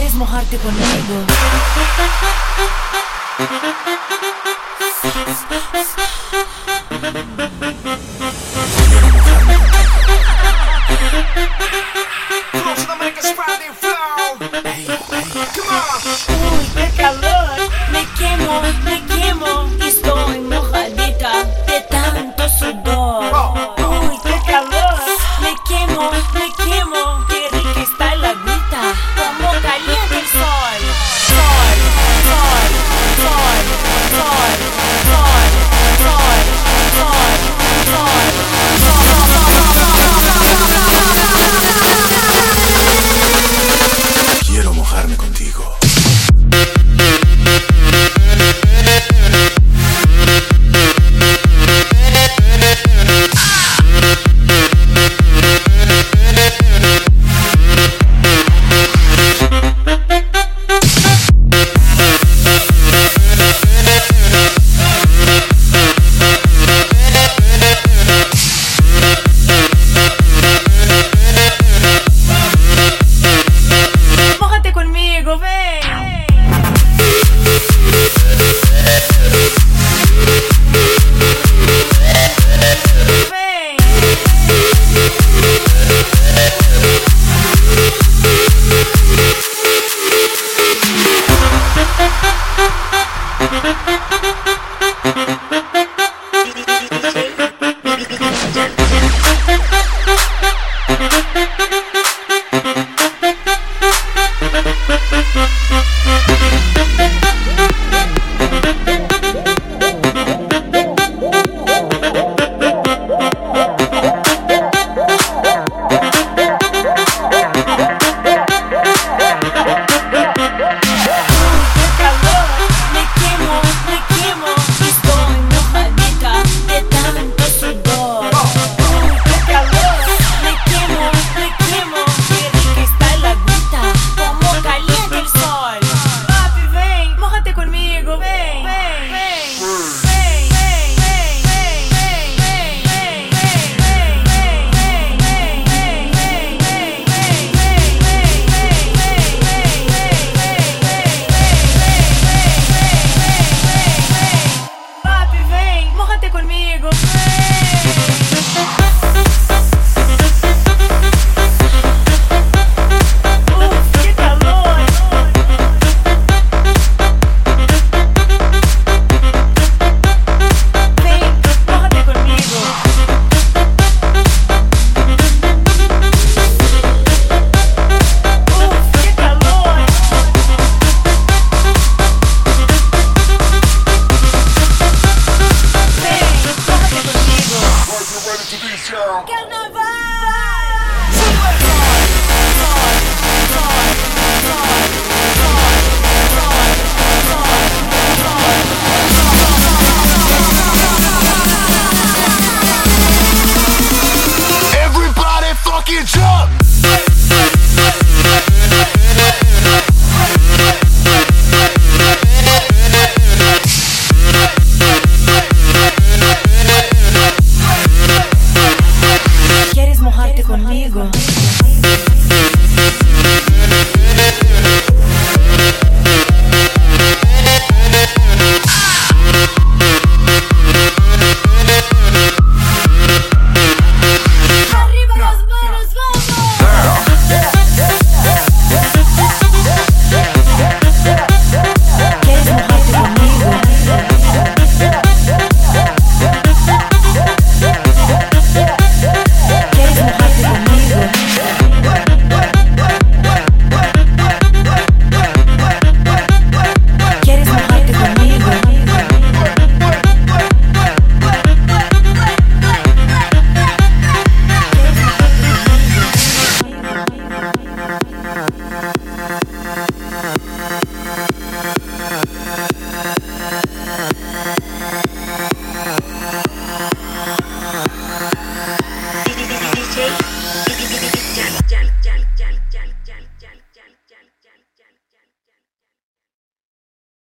¿Quieres mojarte conmigo? Carnaval!